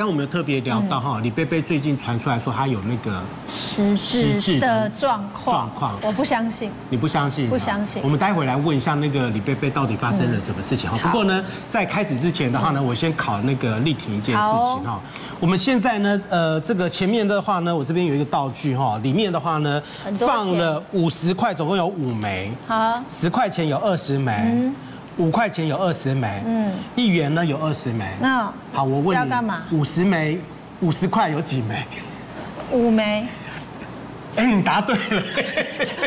刚我们有特别聊到哈，李贝贝最近传出来说他有那个失智的状况，状况，我不相信，你不相信？不相信。我们待会来问一下那个李贝贝到底发生了什么事情哈。不过呢，在开始之前的话呢，我先考那个立婷一件事情哈。我们现在呢，呃，这个前面的话呢，我这边有一个道具哈，里面的话呢，放了五十块，总共有五枚，好，十块钱有二十枚。五块钱有二十枚，嗯，一元呢有二十枚。那好，我问你，要干嘛？五十枚，五十块有几枚？五枚。哎，你答对了，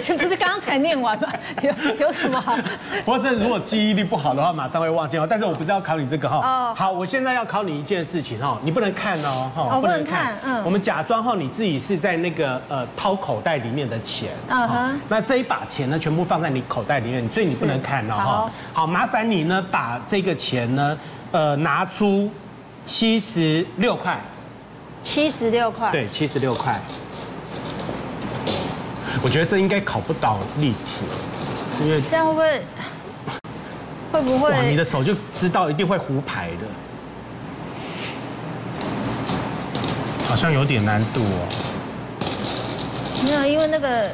这 不是刚才念完吗？有有什么好？不过这如果记忆力不好的话，马上会忘记哦。但是我不是要考你这个哈。哦。好，我现在要考你一件事情哈，你不能看哦，哈，不能看。嗯。我们假装哈，你自己是在那个呃掏口袋里面的钱。嗯哼。那这一把钱呢，全部放在你口袋里面，所以你不能看哦。好。好，麻烦你呢，把这个钱呢，呃，拿出七十六块。七十六块。对，七十六块。我觉得这应该考不到立体，因为这样会不会会不会？哇，你的手就知道一定会胡牌的，好像有点难度哦。没有，因为那个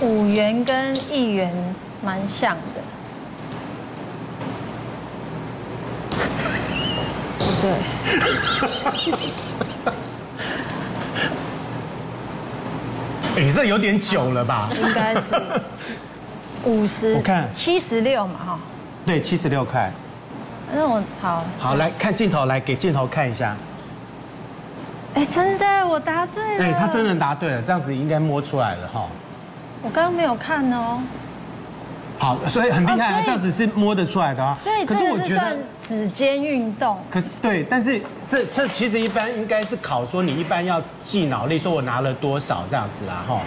五元跟一元蛮像的。对。你这有点久了吧？应该是 五十，我看七十六嘛，哈。对，七十六块。那我好。好，来看镜头，来给镜头看一下。哎，真的，我答对了。哎，他真的答对了，这样子应该摸出来了哈。我刚刚没有看哦。好，所以很厉害啊，这样子是摸得出来的啊。所以，可是我觉得指尖运动。可是对，但是这这其实一般应该是考说你一般要记脑力，说我拿了多少这样子啦哈。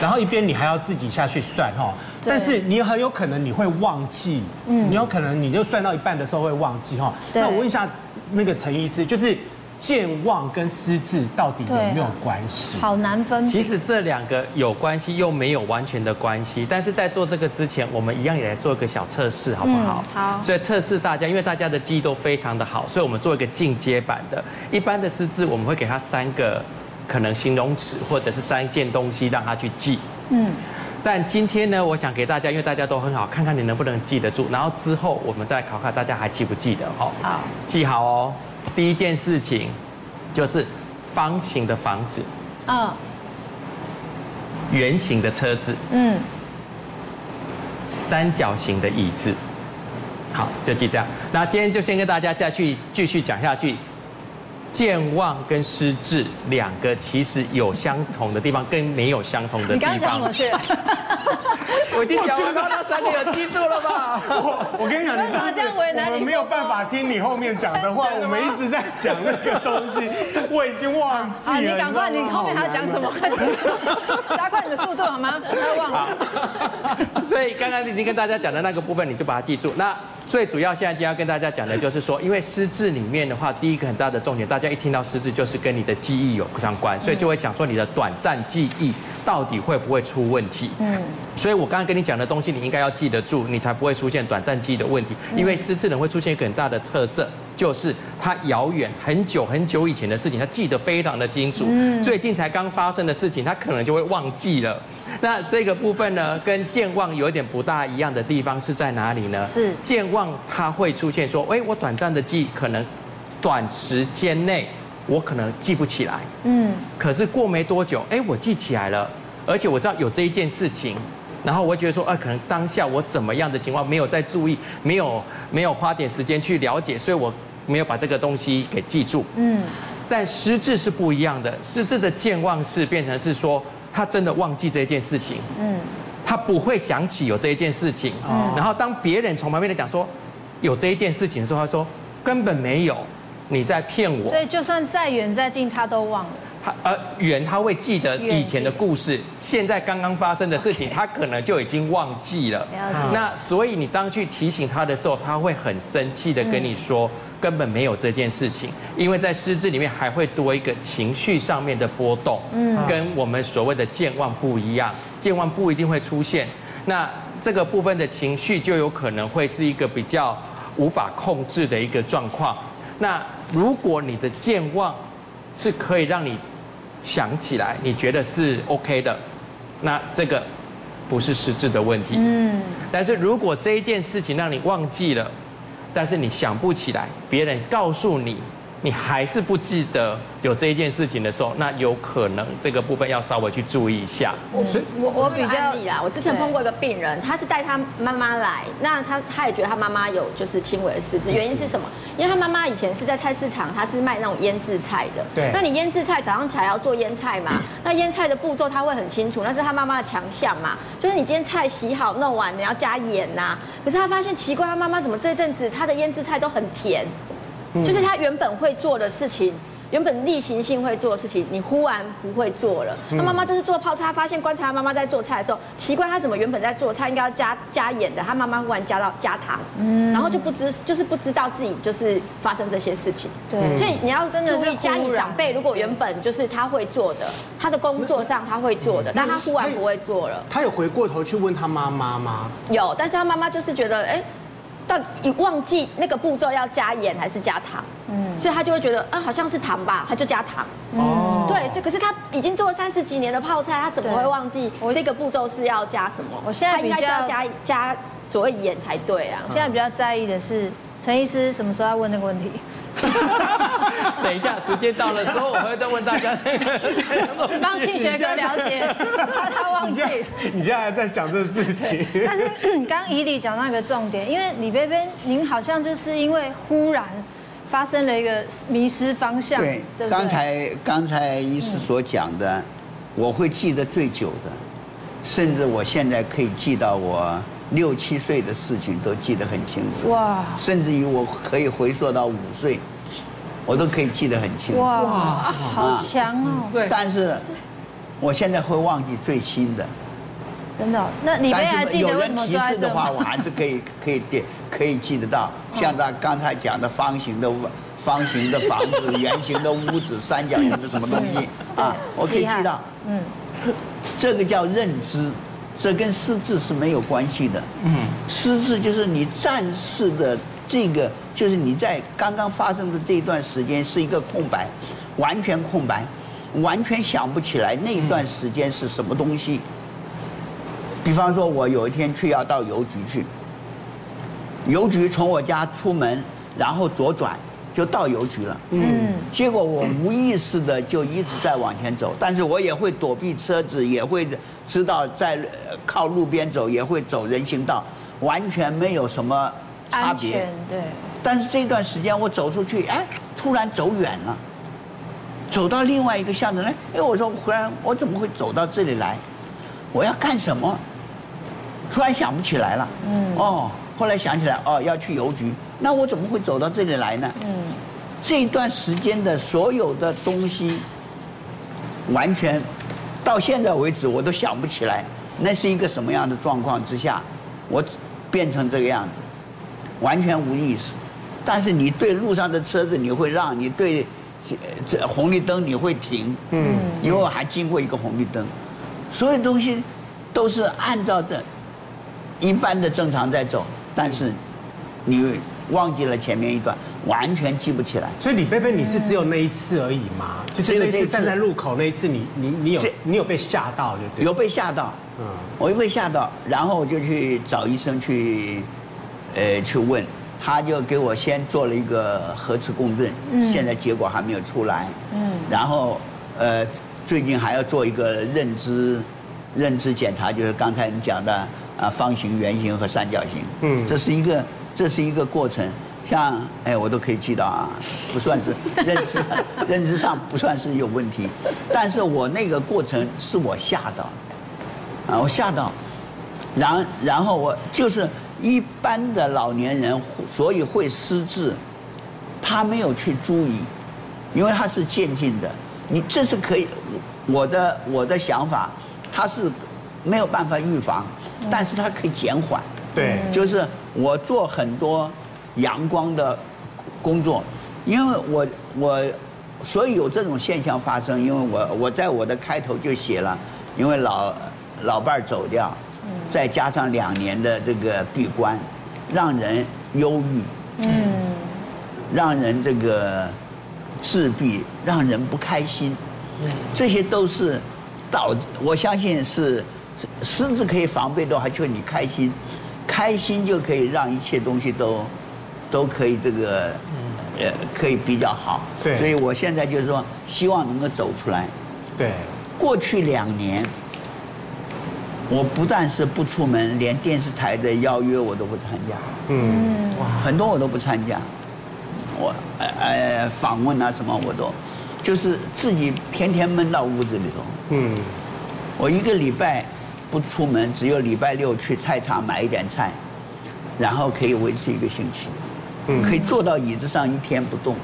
然后一边你还要自己下去算哈。但是你很有可能你会忘记，嗯，你有可能你就算到一半的时候会忘记哈。那我问一下那个陈医师，就是。健忘跟失智到底有没有关系？好难分。其实这两个有关系，又没有完全的关系。但是在做这个之前，我们一样也来做一个小测试，好不好？好。所以测试大家，因为大家的记忆都非常的好，所以我们做一个进阶版的。一般的失智，我们会给他三个可能形容词，或者是三件东西让他去记。嗯。但今天呢，我想给大家，因为大家都很好，看看你能不能记得住。然后之后我们再考考大家还记不记得？好。好。记好哦。第一件事情就是方形的房子，嗯，圆形的车子，嗯，三角形的椅子，好，就记这样。那今天就先跟大家再去继续讲下去。健忘跟失智两个其实有相同的地方，跟没有相同的地方。你刚刚讲我去，我已经讲完了，那三个有记住了吧？我我跟你讲，你这样为难你？我们没有办法听你后面讲的话，我们一直在想那个东西，我已经忘记了。你赶快，你后面还要讲什么？快点，加快你的速度好吗？不要忘了。所以刚刚已经跟大家讲的那个部分，你就把它记住。那最主要现在今天要跟大家讲的就是说，因为失智里面的话，第一个很大的重点，大家一听到失智就是跟你的记忆有相关，所以就会讲说你的短暂记忆到底会不会出问题。嗯，所以我刚刚跟你讲的东西，你应该要记得住，你才不会出现短暂记忆的问题。因为失智人会出现一个很大的特色，就是他遥远很久很久以前的事情，他记得非常的清楚。嗯，最近才刚发生的事情，他可能就会忘记了。那这个部分呢，跟健忘有一点不大一样的地方是在哪里呢？是健忘，它会出现说，哎，我短暂的记忆可能短时间内我可能记不起来，嗯，可是过没多久，哎，我记起来了，而且我知道有这一件事情，然后我会觉得说，啊，可能当下我怎么样的情况没有在注意，没有没有花点时间去了解，所以我没有把这个东西给记住，嗯，但失智是不一样的，失智的健忘是变成是说。他真的忘记这件事情，嗯，他不会想起有这一件事情，嗯，然后当别人从旁边来讲说有这一件事情的时候，他说根本没有，你在骗我。所以就算再远再近，他都忘了。他呃远他会记得以前的故事，现在刚刚发生的事情，他可能就已经忘记了。那所以你当去提醒他的时候，他会很生气的跟你说。根本没有这件事情，因为在失智里面还会多一个情绪上面的波动，嗯，跟我们所谓的健忘不一样，健忘不一定会出现，那这个部分的情绪就有可能会是一个比较无法控制的一个状况。那如果你的健忘是可以让你想起来，你觉得是 OK 的，那这个不是实质的问题。嗯。但是如果这一件事情让你忘记了，但是你想不起来，别人告诉你。你还是不记得有这一件事情的时候，那有可能这个部分要稍微去注意一下。我我我比较案例啊，我之前碰过一个病人，他是带他妈妈来，那他他也觉得他妈妈有就是轻微的失智，原因是什么？因为他妈妈以前是在菜市场，他是卖那种腌制菜的。对。那你腌制菜早上起来要做腌菜嘛？那腌菜的步骤他会很清楚，那是他妈妈的强项嘛？就是你今天菜洗好弄完，你要加盐呐。可是他发现奇怪，他妈妈怎么这阵子他的腌制菜都很甜？就是他原本会做的事情，原本例行性会做的事情，你忽然不会做了。他妈妈就是做泡菜，发现观察他妈妈在做菜的时候，奇怪他怎么原本在做菜应该要加加盐的，他妈妈忽然加到加糖，嗯，然后就不知就是不知道自己就是发生这些事情。对，所以你要真的注意家里长辈，如果原本就是他会做的，他的工作上他会做的，但他忽然不会做了。他有回过头去问他妈妈吗？有，但是他妈妈就是觉得哎。到你忘记那个步骤要加盐还是加糖，嗯，所以他就会觉得啊，好像是糖吧，他就加糖。哦，对，是，可是他已经做了三十几年的泡菜，他怎么会忘记这个步骤是要加什么？我现在应该是要加加所谓盐才对啊。我现在比较在意的是陈医师什么时候要问那个问题。等一下，时间到了之后，我会再问大家那个。帮庆学哥了解，怕他忘记。你现在还在想这个事情？但是刚刚以里讲那个重点，因为李贝贝您好像就是因为忽然发生了一个迷失方向。对，刚才刚才医师所讲的，我会记得最久的，甚至我现在可以记到我。六七岁的事情都记得很清楚，哇！甚至于我可以回溯到五岁，我都可以记得很清楚。哇，好强哦！对，但是我现在会忘记最新的。真的？那你们还记得有人提示的话，我还是可以可以点可以记得到。像他刚才讲的方形的方形的房子、圆形的屋子、三角形的什么东西 啊，我可以记到。嗯，这个叫认知。这跟失智是没有关系的。嗯，失智就是你暂时的这个，就是你在刚刚发生的这一段时间是一个空白，完全空白，完全想不起来那一段时间是什么东西。比方说，我有一天去要到邮局去，邮局从我家出门，然后左转。就到邮局了，嗯，结果我无意识的就一直在往前走，但是我也会躲避车子，也会知道在靠路边走，也会走人行道，完全没有什么差别，对。但是这段时间我走出去，哎，突然走远了，走到另外一个巷子来，哎，我说忽然我怎么会走到这里来？我要干什么？突然想不起来了，嗯，哦。后来想起来，哦，要去邮局，那我怎么会走到这里来呢？嗯，这段时间的所有的东西，完全到现在为止我都想不起来，那是一个什么样的状况之下，我变成这个样子，完全无意识。但是你对路上的车子你会让，你对这红绿灯你会停，嗯，因为我还经过一个红绿灯，所有东西都是按照这一般的正常在走。但是，你忘记了前面一段，完全记不起来。所以李贝贝，你是只有那一次而已吗？就是那一次站在路口那一次，你你你有你有被吓到，对？有被吓到，嗯，我又被吓到，然后我就去找医生去，呃，去问，他就给我先做了一个核磁共振，嗯，现在结果还没有出来，嗯，然后呃，最近还要做一个认知认知检查，就是刚才你讲的。啊，方形、圆形和三角形，嗯，这是一个，这是一个过程。像，哎，我都可以记到啊，不算是认知，认知上不算是有问题。但是我那个过程是我吓到，啊，我吓到，然然后我就是一般的老年人，所以会失智，他没有去注意，因为他是渐进的。你这是可以，我的我的想法，他是没有办法预防。但是它可以减缓，对，就是我做很多阳光的工作，因为我我所以有这种现象发生，因为我我在我的开头就写了，因为老老伴儿走掉，再加上两年的这个闭关，让人忧郁，嗯，让人这个自闭，让人不开心，这些都是导致我相信是失智可以防备的话，就你开心，开心就可以让一切东西都都可以这个呃可以比较好。对，所以我现在就是说，希望能够走出来。对，过去两年，我不但是不出门，连电视台的邀约我都不参加。嗯，哇，很多我都不参加。我呃呃访问啊什么我都，就是自己天天闷到屋子里头。嗯，我一个礼拜不出门，只有礼拜六去菜场买一点菜，然后可以维持一个星期。嗯，可以坐到椅子上一天不动。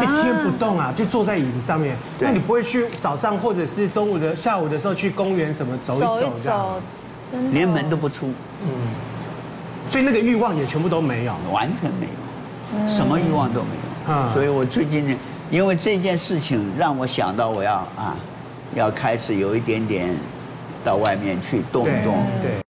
一天不动啊，就坐在椅子上面。那你不会去早上或者是中午的下午的时候去公园什么走一走这样？连门都不出。嗯，所以那个欲望也全部都没有，完全没有。什么欲望都没有，所以我最近呢，因为这件事情让我想到我要啊，要开始有一点点到外面去动一动，对，